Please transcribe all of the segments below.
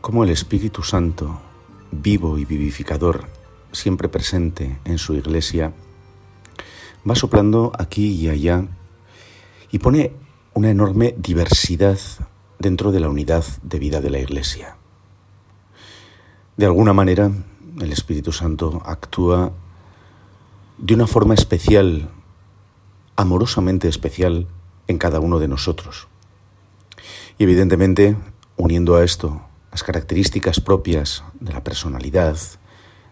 cómo el Espíritu Santo, vivo y vivificador, siempre presente en su iglesia, va soplando aquí y allá y pone una enorme diversidad dentro de la unidad de vida de la iglesia. De alguna manera, el Espíritu Santo actúa de una forma especial, amorosamente especial, en cada uno de nosotros. Y evidentemente, uniendo a esto las características propias de la personalidad,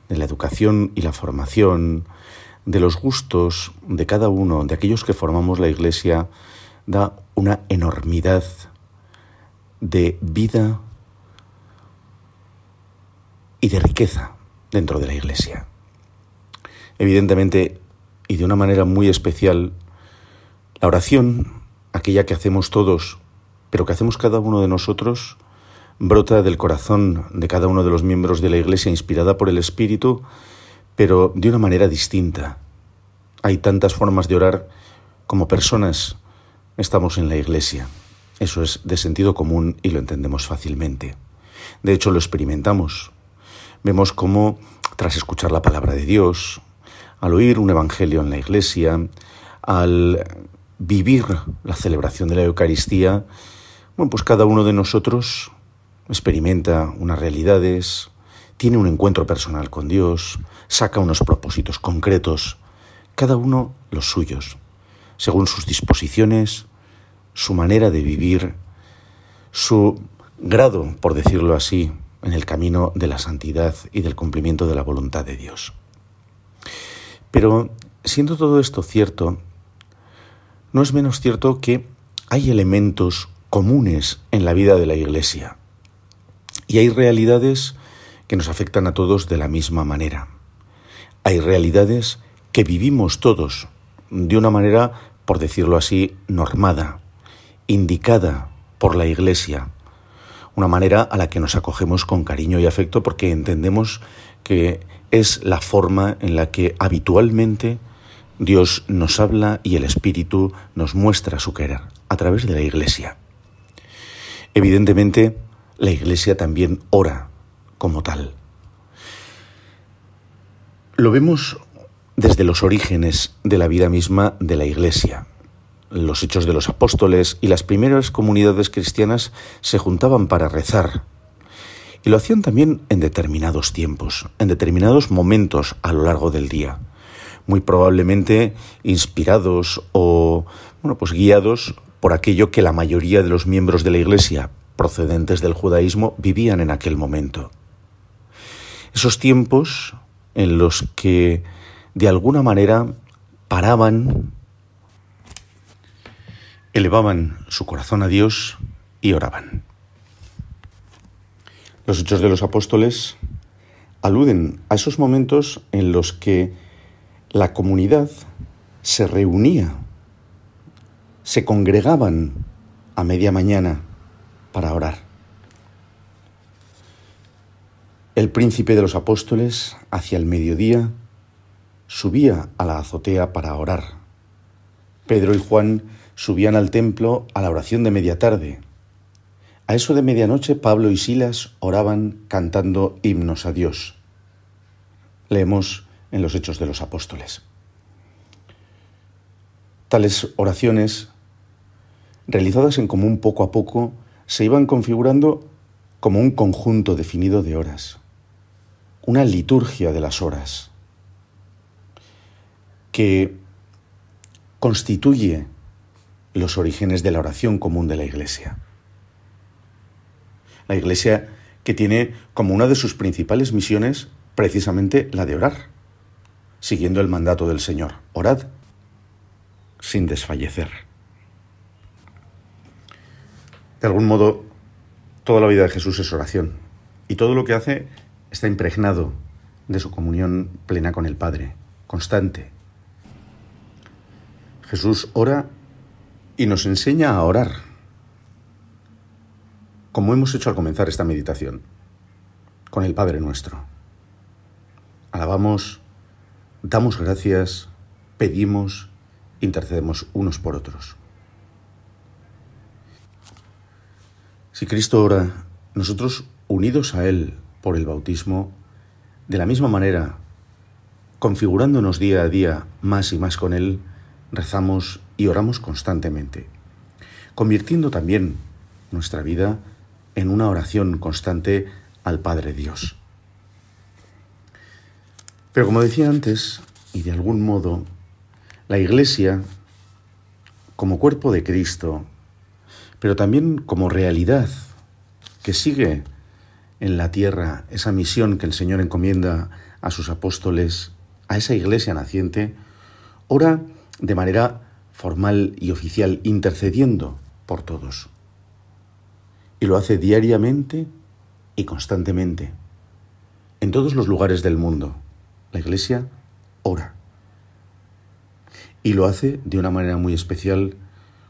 de la educación y la formación, de los gustos de cada uno, de aquellos que formamos la Iglesia, da una enormidad de vida y de riqueza dentro de la Iglesia. Evidentemente, y de una manera muy especial, la oración, aquella que hacemos todos pero que hacemos cada uno de nosotros brota del corazón de cada uno de los miembros de la Iglesia inspirada por el Espíritu, pero de una manera distinta. Hay tantas formas de orar como personas estamos en la Iglesia. Eso es de sentido común y lo entendemos fácilmente. De hecho, lo experimentamos. Vemos cómo, tras escuchar la palabra de Dios, al oír un evangelio en la Iglesia, al vivir la celebración de la Eucaristía, bueno, pues cada uno de nosotros experimenta unas realidades, tiene un encuentro personal con Dios, saca unos propósitos concretos, cada uno los suyos, según sus disposiciones, su manera de vivir, su grado, por decirlo así, en el camino de la santidad y del cumplimiento de la voluntad de Dios. Pero siendo todo esto cierto, no es menos cierto que hay elementos comunes en la vida de la Iglesia. Y hay realidades que nos afectan a todos de la misma manera. Hay realidades que vivimos todos de una manera, por decirlo así, normada, indicada por la Iglesia, una manera a la que nos acogemos con cariño y afecto porque entendemos que es la forma en la que habitualmente Dios nos habla y el Espíritu nos muestra su querer a través de la Iglesia. Evidentemente, la Iglesia también ora como tal. Lo vemos desde los orígenes de la vida misma de la Iglesia. Los hechos de los apóstoles y las primeras comunidades cristianas se juntaban para rezar. Y lo hacían también en determinados tiempos, en determinados momentos a lo largo del día. Muy probablemente inspirados o, bueno, pues guiados por aquello que la mayoría de los miembros de la Iglesia procedentes del judaísmo vivían en aquel momento. Esos tiempos en los que de alguna manera paraban, elevaban su corazón a Dios y oraban. Los hechos de los apóstoles aluden a esos momentos en los que la comunidad se reunía se congregaban a media mañana para orar. El príncipe de los apóstoles, hacia el mediodía, subía a la azotea para orar. Pedro y Juan subían al templo a la oración de media tarde. A eso de medianoche Pablo y Silas oraban cantando himnos a Dios. Leemos en los Hechos de los Apóstoles. Tales oraciones realizadas en común poco a poco, se iban configurando como un conjunto definido de horas, una liturgia de las horas, que constituye los orígenes de la oración común de la Iglesia. La Iglesia que tiene como una de sus principales misiones precisamente la de orar, siguiendo el mandato del Señor. Orad sin desfallecer. De algún modo, Toda la vida de Jesús es oración y todo lo que hace está impregnado de su comunión plena con el Padre, constante. Jesús ora y nos enseña a orar, como hemos hecho al comenzar esta meditación, con el Padre nuestro. Alabamos, damos gracias, pedimos, intercedemos unos por otros. Si Cristo ora, nosotros unidos a Él por el bautismo, de la misma manera, configurándonos día a día más y más con Él, rezamos y oramos constantemente, convirtiendo también nuestra vida en una oración constante al Padre Dios. Pero como decía antes, y de algún modo, la Iglesia, como cuerpo de Cristo, pero también como realidad que sigue en la tierra esa misión que el Señor encomienda a sus apóstoles, a esa iglesia naciente, ora de manera formal y oficial, intercediendo por todos. Y lo hace diariamente y constantemente, en todos los lugares del mundo. La iglesia ora. Y lo hace de una manera muy especial,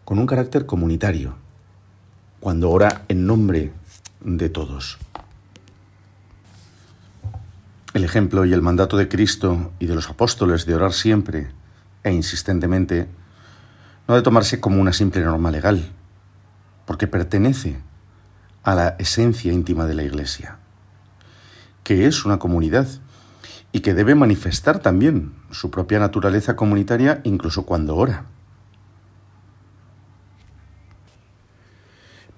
con un carácter comunitario cuando ora en nombre de todos. El ejemplo y el mandato de Cristo y de los apóstoles de orar siempre e insistentemente no ha de tomarse como una simple norma legal, porque pertenece a la esencia íntima de la Iglesia, que es una comunidad y que debe manifestar también su propia naturaleza comunitaria incluso cuando ora.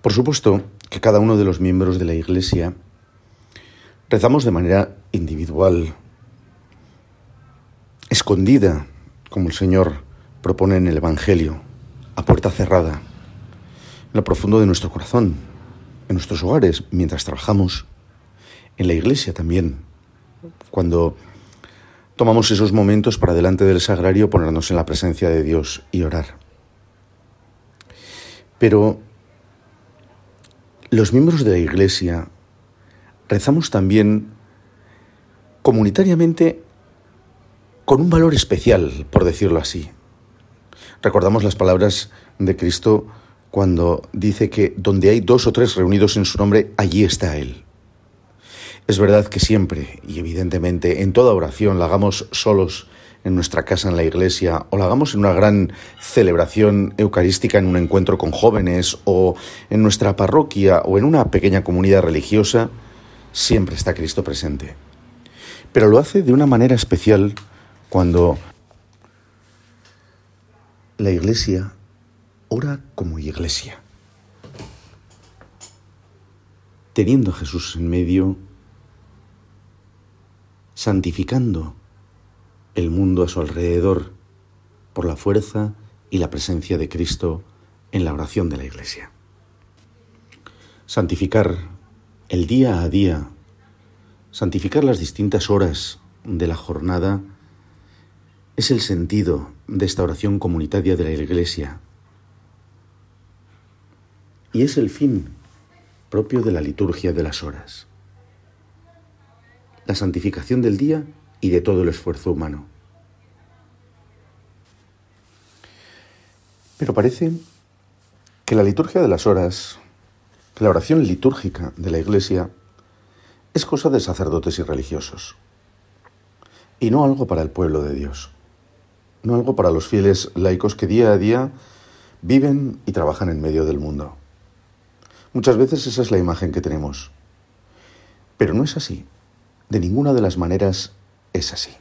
Por supuesto que cada uno de los miembros de la Iglesia rezamos de manera individual, escondida, como el Señor propone en el Evangelio, a puerta cerrada, en lo profundo de nuestro corazón, en nuestros hogares, mientras trabajamos, en la iglesia también, cuando tomamos esos momentos para delante del sagrario ponernos en la presencia de Dios y orar. Pero los miembros de la Iglesia rezamos también comunitariamente con un valor especial, por decirlo así. Recordamos las palabras de Cristo cuando dice que donde hay dos o tres reunidos en su nombre, allí está Él. Es verdad que siempre, y evidentemente en toda oración, la hagamos solos en nuestra casa, en la iglesia, o la hagamos en una gran celebración eucarística, en un encuentro con jóvenes, o en nuestra parroquia, o en una pequeña comunidad religiosa, siempre está Cristo presente. Pero lo hace de una manera especial cuando la iglesia ora como iglesia. Teniendo a Jesús en medio, santificando el mundo a su alrededor por la fuerza y la presencia de Cristo en la oración de la Iglesia. Santificar el día a día, santificar las distintas horas de la jornada, es el sentido de esta oración comunitaria de la Iglesia. Y es el fin propio de la liturgia de las horas. La santificación del día y de todo el esfuerzo humano. Pero parece que la liturgia de las horas, la oración litúrgica de la Iglesia, es cosa de sacerdotes y religiosos, y no algo para el pueblo de Dios, no algo para los fieles laicos que día a día viven y trabajan en medio del mundo. Muchas veces esa es la imagen que tenemos, pero no es así. De ninguna de las maneras es así.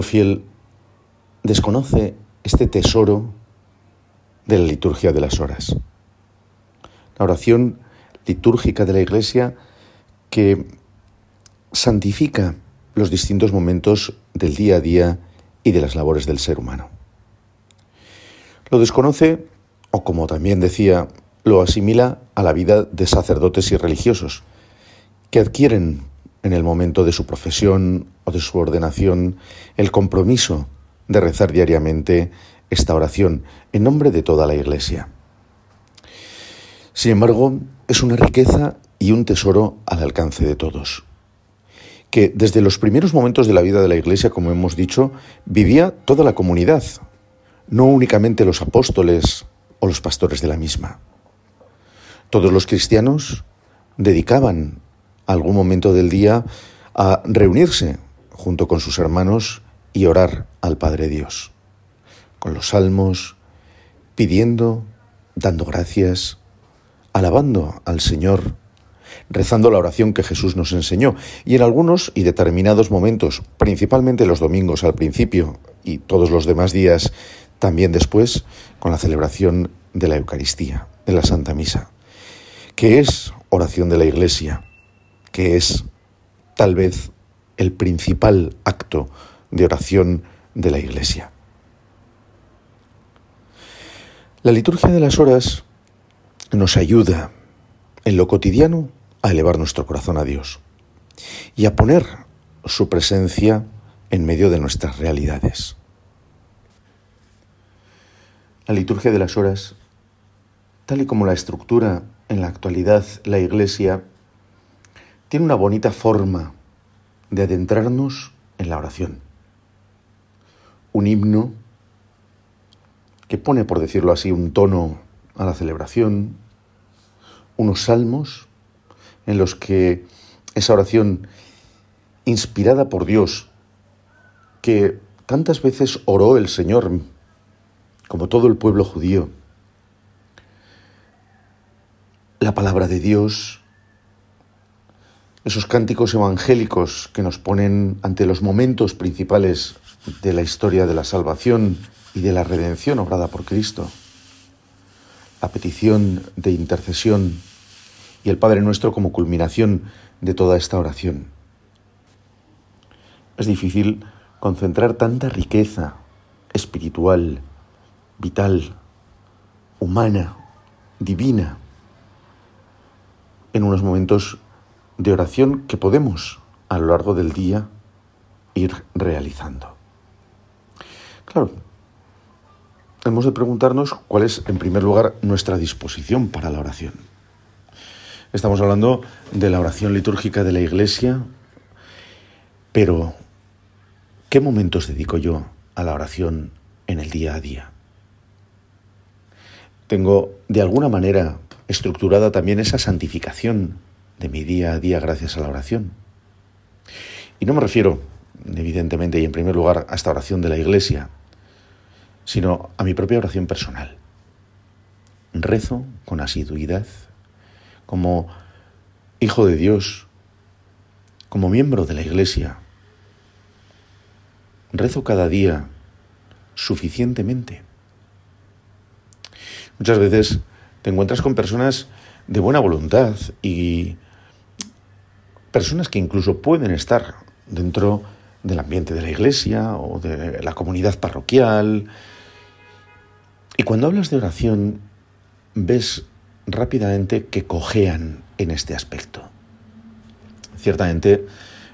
Fiel desconoce este tesoro de la liturgia de las horas. La oración litúrgica de la Iglesia que santifica los distintos momentos del día a día y de las labores del ser humano. Lo desconoce, o como también decía, lo asimila a la vida de sacerdotes y religiosos, que adquieren en el momento de su profesión o de su ordenación el compromiso de rezar diariamente esta oración en nombre de toda la Iglesia. Sin embargo, es una riqueza y un tesoro al alcance de todos, que desde los primeros momentos de la vida de la Iglesia, como hemos dicho, vivía toda la comunidad, no únicamente los apóstoles o los pastores de la misma. Todos los cristianos dedicaban algún momento del día a reunirse junto con sus hermanos y orar al Padre Dios, con los salmos, pidiendo, dando gracias, alabando al Señor, rezando la oración que Jesús nos enseñó, y en algunos y determinados momentos, principalmente los domingos al principio y todos los demás días también después, con la celebración de la Eucaristía, de la Santa Misa, que es oración de la Iglesia, que es tal vez el principal acto de oración de la Iglesia. La liturgia de las horas nos ayuda en lo cotidiano a elevar nuestro corazón a Dios y a poner su presencia en medio de nuestras realidades. La liturgia de las horas, tal y como la estructura en la actualidad la Iglesia, tiene una bonita forma de adentrarnos en la oración. Un himno que pone, por decirlo así, un tono a la celebración, unos salmos en los que esa oración inspirada por Dios, que tantas veces oró el Señor, como todo el pueblo judío, la palabra de Dios, esos cánticos evangélicos que nos ponen ante los momentos principales de la historia de la salvación y de la redención obrada por Cristo, la petición de intercesión y el Padre Nuestro como culminación de toda esta oración. Es difícil concentrar tanta riqueza espiritual, vital, humana, divina, en unos momentos de oración que podemos a lo largo del día ir realizando. Claro, hemos de preguntarnos cuál es, en primer lugar, nuestra disposición para la oración. Estamos hablando de la oración litúrgica de la Iglesia, pero ¿qué momentos dedico yo a la oración en el día a día? Tengo, de alguna manera, estructurada también esa santificación de mi día a día gracias a la oración. Y no me refiero, evidentemente y en primer lugar, a esta oración de la Iglesia, sino a mi propia oración personal. Rezo con asiduidad, como hijo de Dios, como miembro de la Iglesia. Rezo cada día suficientemente. Muchas veces te encuentras con personas de buena voluntad y personas que incluso pueden estar dentro del ambiente de la iglesia o de la comunidad parroquial. Y cuando hablas de oración, ves rápidamente que cojean en este aspecto. Ciertamente,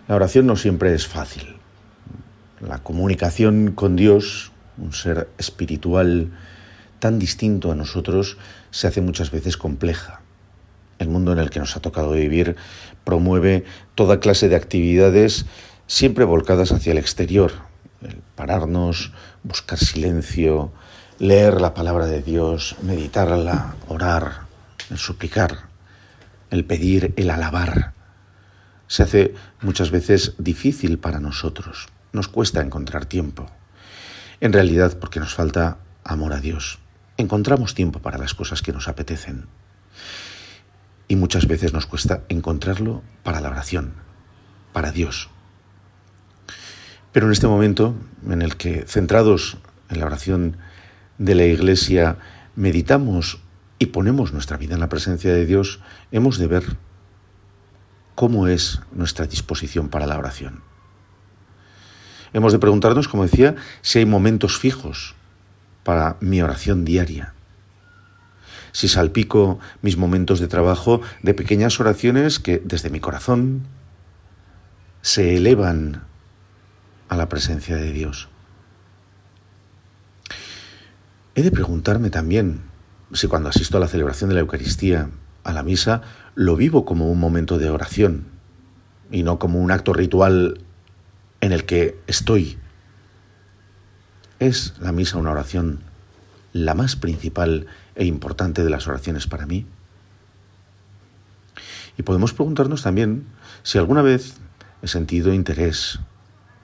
la oración no siempre es fácil. La comunicación con Dios, un ser espiritual tan distinto a nosotros, se hace muchas veces compleja. El mundo en el que nos ha tocado vivir promueve toda clase de actividades siempre volcadas hacia el exterior. El pararnos, buscar silencio, leer la palabra de Dios, meditarla, orar, el suplicar, el pedir, el alabar. Se hace muchas veces difícil para nosotros. Nos cuesta encontrar tiempo. En realidad porque nos falta amor a Dios. Encontramos tiempo para las cosas que nos apetecen. Y muchas veces nos cuesta encontrarlo para la oración, para Dios. Pero en este momento en el que, centrados en la oración de la Iglesia, meditamos y ponemos nuestra vida en la presencia de Dios, hemos de ver cómo es nuestra disposición para la oración. Hemos de preguntarnos, como decía, si hay momentos fijos para mi oración diaria. Si salpico mis momentos de trabajo de pequeñas oraciones que desde mi corazón se elevan a la presencia de Dios. He de preguntarme también si cuando asisto a la celebración de la Eucaristía, a la misa, lo vivo como un momento de oración y no como un acto ritual en el que estoy. ¿Es la misa una oración la más principal e importante de las oraciones para mí? Y podemos preguntarnos también si alguna vez he sentido interés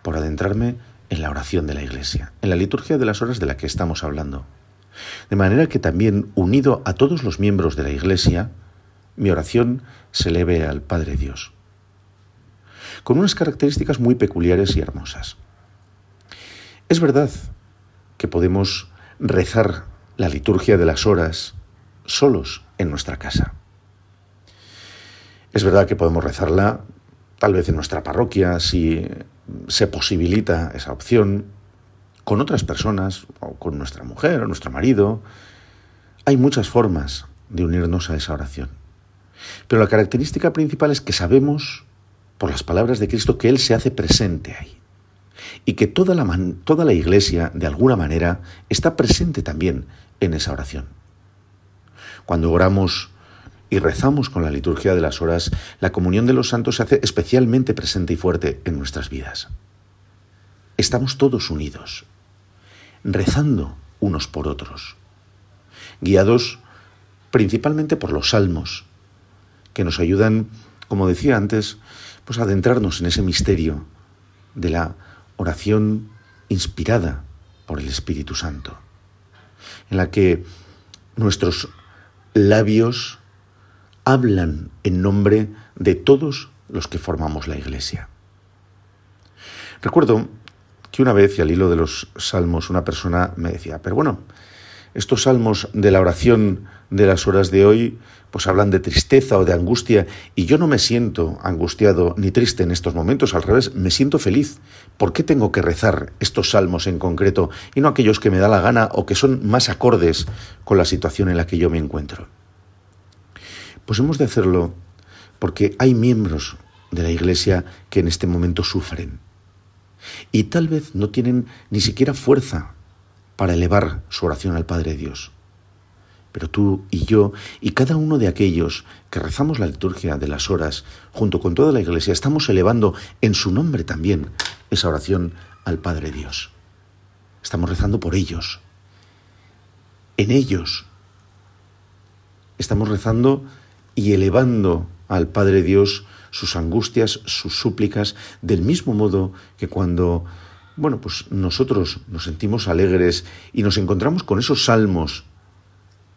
por adentrarme en la oración de la Iglesia, en la liturgia de las horas de la que estamos hablando. De manera que también, unido a todos los miembros de la Iglesia, mi oración se eleve al Padre Dios con unas características muy peculiares y hermosas. Es verdad que podemos rezar la liturgia de las horas solos en nuestra casa. Es verdad que podemos rezarla tal vez en nuestra parroquia si se posibilita esa opción, con otras personas, o con nuestra mujer o nuestro marido. Hay muchas formas de unirnos a esa oración. Pero la característica principal es que sabemos por las palabras de Cristo que Él se hace presente ahí. Y que toda la, toda la iglesia, de alguna manera, está presente también en esa oración. Cuando oramos y rezamos con la liturgia de las horas, la comunión de los santos se hace especialmente presente y fuerte en nuestras vidas. Estamos todos unidos, rezando unos por otros, guiados principalmente por los salmos, que nos ayudan, como decía antes, pues adentrarnos en ese misterio de la oración inspirada por el Espíritu Santo, en la que nuestros labios hablan en nombre de todos los que formamos la Iglesia. Recuerdo que una vez, y al hilo de los salmos, una persona me decía, pero bueno, estos salmos de la oración de las horas de hoy, pues hablan de tristeza o de angustia, y yo no me siento angustiado ni triste en estos momentos, al revés, me siento feliz. ¿Por qué tengo que rezar estos salmos en concreto y no aquellos que me da la gana o que son más acordes con la situación en la que yo me encuentro? Pues hemos de hacerlo porque hay miembros de la Iglesia que en este momento sufren y tal vez no tienen ni siquiera fuerza para elevar su oración al Padre Dios. Pero tú y yo y cada uno de aquellos que rezamos la liturgia de las horas junto con toda la Iglesia estamos elevando en su nombre también esa oración al Padre Dios. Estamos rezando por ellos. En ellos estamos rezando y elevando al Padre Dios sus angustias, sus súplicas, del mismo modo que cuando bueno, pues nosotros nos sentimos alegres y nos encontramos con esos salmos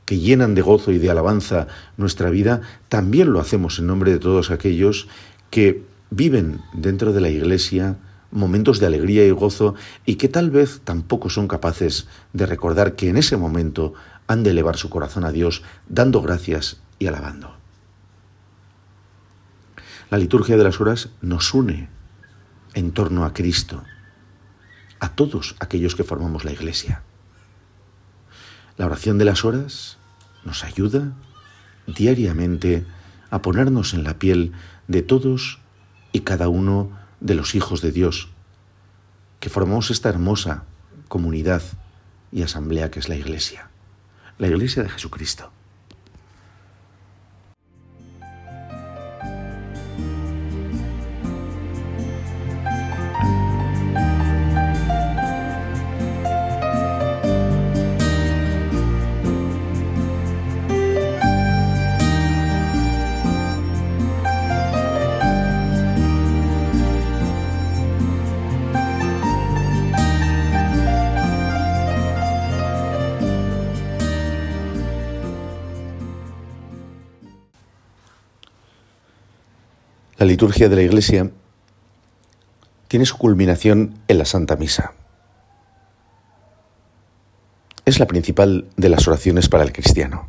que llenan de gozo y de alabanza nuestra vida, también lo hacemos en nombre de todos aquellos que viven dentro de la Iglesia momentos de alegría y gozo y que tal vez tampoco son capaces de recordar que en ese momento han de elevar su corazón a Dios dando gracias y alabando. La liturgia de las horas nos une en torno a Cristo a todos aquellos que formamos la Iglesia. La oración de las horas nos ayuda diariamente a ponernos en la piel de todos y cada uno de los hijos de Dios, que formamos esta hermosa comunidad y asamblea que es la Iglesia, la Iglesia de Jesucristo. La liturgia de la Iglesia tiene su culminación en la Santa Misa. Es la principal de las oraciones para el cristiano.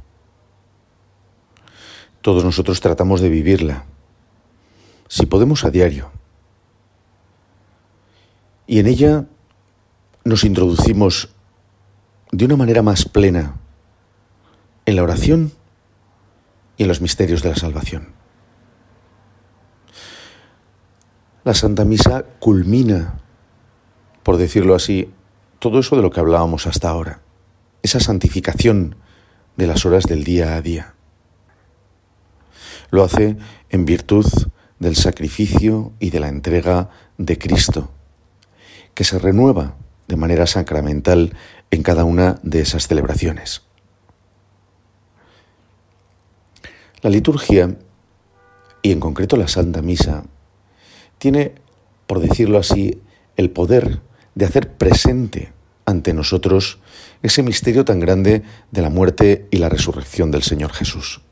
Todos nosotros tratamos de vivirla, si podemos a diario. Y en ella nos introducimos de una manera más plena en la oración y en los misterios de la salvación. La Santa Misa culmina, por decirlo así, todo eso de lo que hablábamos hasta ahora, esa santificación de las horas del día a día. Lo hace en virtud del sacrificio y de la entrega de Cristo, que se renueva de manera sacramental en cada una de esas celebraciones. La liturgia, y en concreto la Santa Misa, tiene, por decirlo así, el poder de hacer presente ante nosotros ese misterio tan grande de la muerte y la resurrección del Señor Jesús.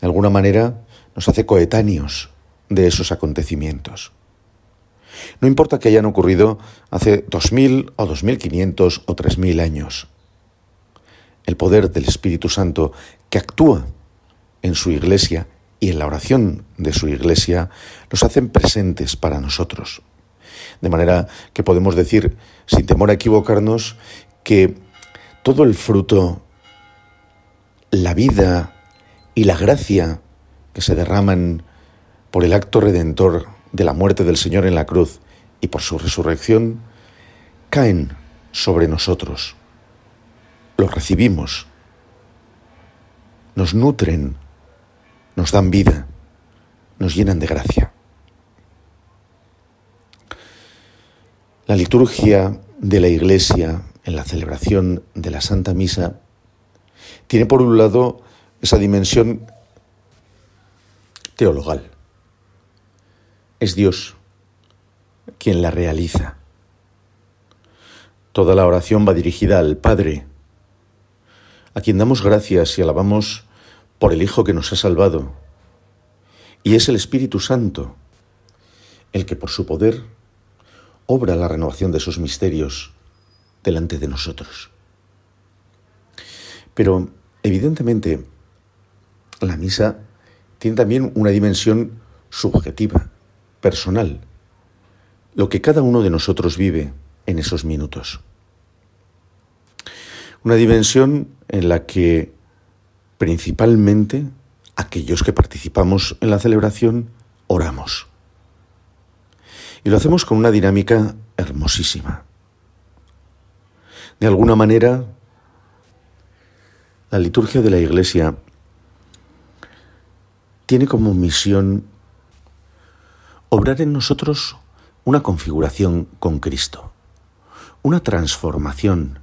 De alguna manera nos hace coetáneos de esos acontecimientos. No importa que hayan ocurrido hace 2000 o 2500 o 3000 años. El poder del Espíritu Santo que actúa en su iglesia y en la oración de su iglesia nos hacen presentes para nosotros. De manera que podemos decir, sin temor a equivocarnos, que todo el fruto, la vida y la gracia que se derraman por el acto redentor de la muerte del Señor en la cruz y por su resurrección, caen sobre nosotros. Los recibimos, nos nutren nos dan vida, nos llenan de gracia. La liturgia de la Iglesia en la celebración de la Santa Misa tiene por un lado esa dimensión teologal. Es Dios quien la realiza. Toda la oración va dirigida al Padre, a quien damos gracias y alabamos por el Hijo que nos ha salvado. Y es el Espíritu Santo el que por su poder obra la renovación de esos misterios delante de nosotros. Pero evidentemente la misa tiene también una dimensión subjetiva, personal, lo que cada uno de nosotros vive en esos minutos. Una dimensión en la que principalmente aquellos que participamos en la celebración oramos. Y lo hacemos con una dinámica hermosísima. De alguna manera, la liturgia de la Iglesia tiene como misión obrar en nosotros una configuración con Cristo, una transformación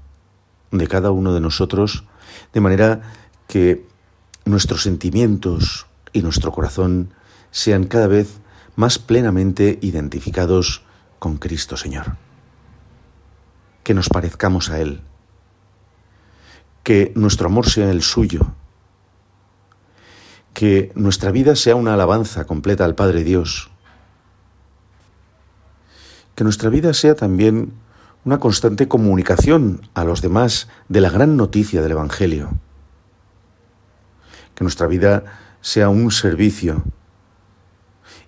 de cada uno de nosotros de manera que nuestros sentimientos y nuestro corazón sean cada vez más plenamente identificados con Cristo Señor. Que nos parezcamos a Él. Que nuestro amor sea el suyo. Que nuestra vida sea una alabanza completa al Padre Dios. Que nuestra vida sea también una constante comunicación a los demás de la gran noticia del Evangelio que nuestra vida sea un servicio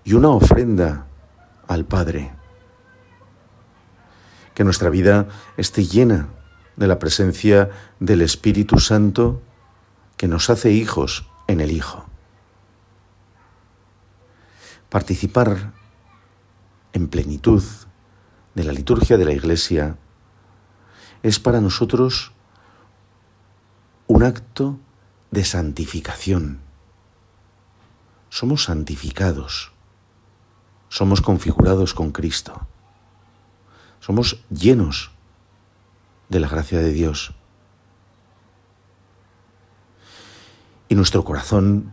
y una ofrenda al Padre. Que nuestra vida esté llena de la presencia del Espíritu Santo que nos hace hijos en el Hijo. Participar en plenitud de la liturgia de la Iglesia es para nosotros un acto de santificación. Somos santificados, somos configurados con Cristo, somos llenos de la gracia de Dios. Y nuestro corazón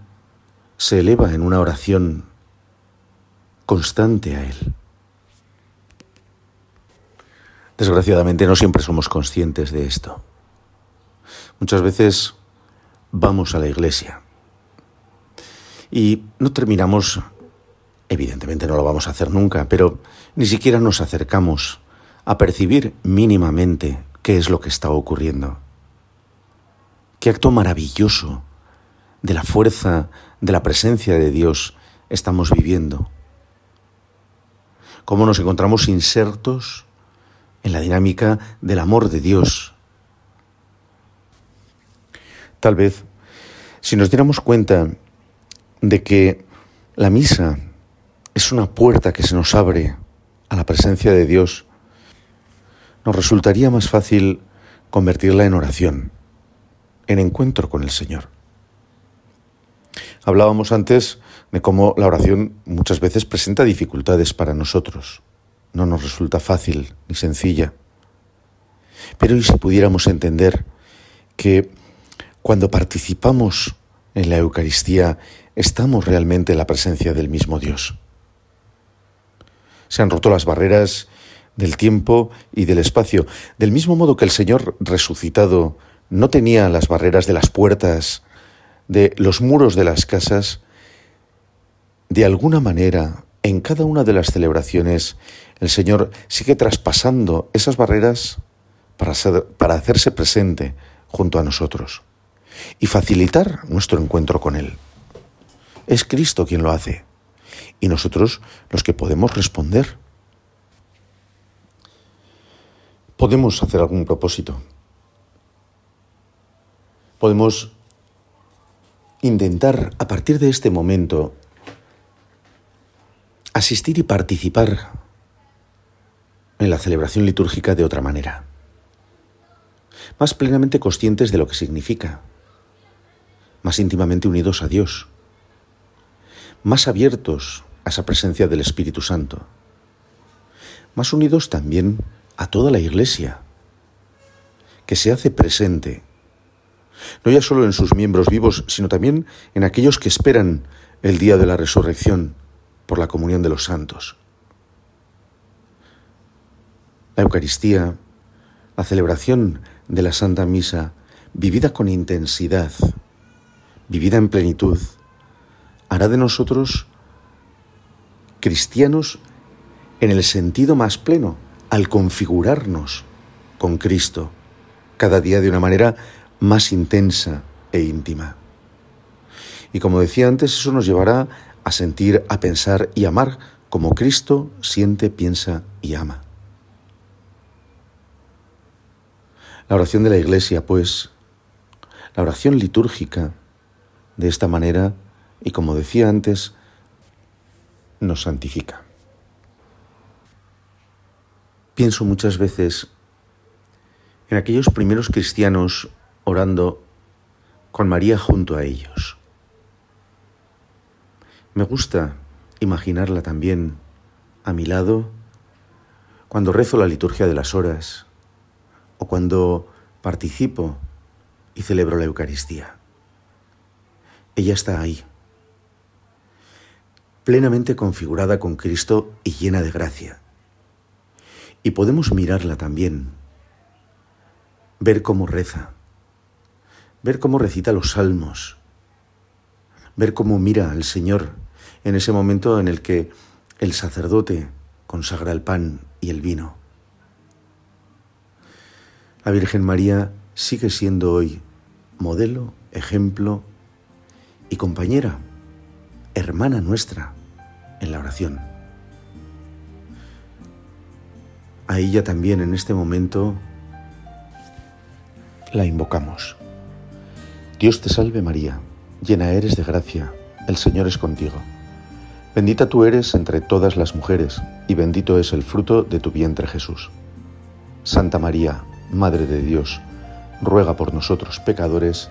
se eleva en una oración constante a Él. Desgraciadamente no siempre somos conscientes de esto. Muchas veces vamos a la iglesia y no terminamos Evidentemente no lo vamos a hacer nunca, pero ni siquiera nos acercamos a percibir mínimamente qué es lo que está ocurriendo. Qué acto maravilloso de la fuerza, de la presencia de Dios estamos viviendo. Cómo nos encontramos insertos en la dinámica del amor de Dios. Tal vez, si nos diéramos cuenta de que la misa es una puerta que se nos abre a la presencia de Dios, nos resultaría más fácil convertirla en oración, en encuentro con el Señor. Hablábamos antes de cómo la oración muchas veces presenta dificultades para nosotros. No nos resulta fácil ni sencilla. Pero ¿y si pudiéramos entender que cuando participamos en la Eucaristía estamos realmente en la presencia del mismo Dios? Se han roto las barreras del tiempo y del espacio, del mismo modo que el Señor resucitado no tenía las barreras de las puertas, de los muros de las casas, de alguna manera, en cada una de las celebraciones, el Señor sigue traspasando esas barreras para, para hacerse presente junto a nosotros y facilitar nuestro encuentro con Él. Es Cristo quien lo hace y nosotros los que podemos responder. Podemos hacer algún propósito. Podemos intentar a partir de este momento asistir y participar en la celebración litúrgica de otra manera, más plenamente conscientes de lo que significa, más íntimamente unidos a Dios, más abiertos a esa presencia del Espíritu Santo, más unidos también a toda la Iglesia, que se hace presente no ya solo en sus miembros vivos, sino también en aquellos que esperan el día de la resurrección por la comunión de los santos. La Eucaristía, la celebración de la Santa Misa, vivida con intensidad, vivida en plenitud, hará de nosotros cristianos en el sentido más pleno, al configurarnos con Cristo, cada día de una manera más intensa e íntima. Y como decía antes, eso nos llevará a sentir, a pensar y amar como Cristo siente, piensa y ama. La oración de la Iglesia, pues, la oración litúrgica, de esta manera, y como decía antes, nos santifica. Pienso muchas veces en aquellos primeros cristianos orando con María junto a ellos. Me gusta imaginarla también a mi lado cuando rezo la liturgia de las horas o cuando participo y celebro la Eucaristía. Ella está ahí, plenamente configurada con Cristo y llena de gracia. Y podemos mirarla también, ver cómo reza, ver cómo recita los salmos, ver cómo mira al Señor en ese momento en el que el sacerdote consagra el pan y el vino. La Virgen María sigue siendo hoy modelo, ejemplo y compañera, hermana nuestra en la oración. A ella también en este momento la invocamos. Dios te salve María, llena eres de gracia, el Señor es contigo. Bendita tú eres entre todas las mujeres, y bendito es el fruto de tu vientre Jesús. Santa María, Madre de Dios, ruega por nosotros pecadores,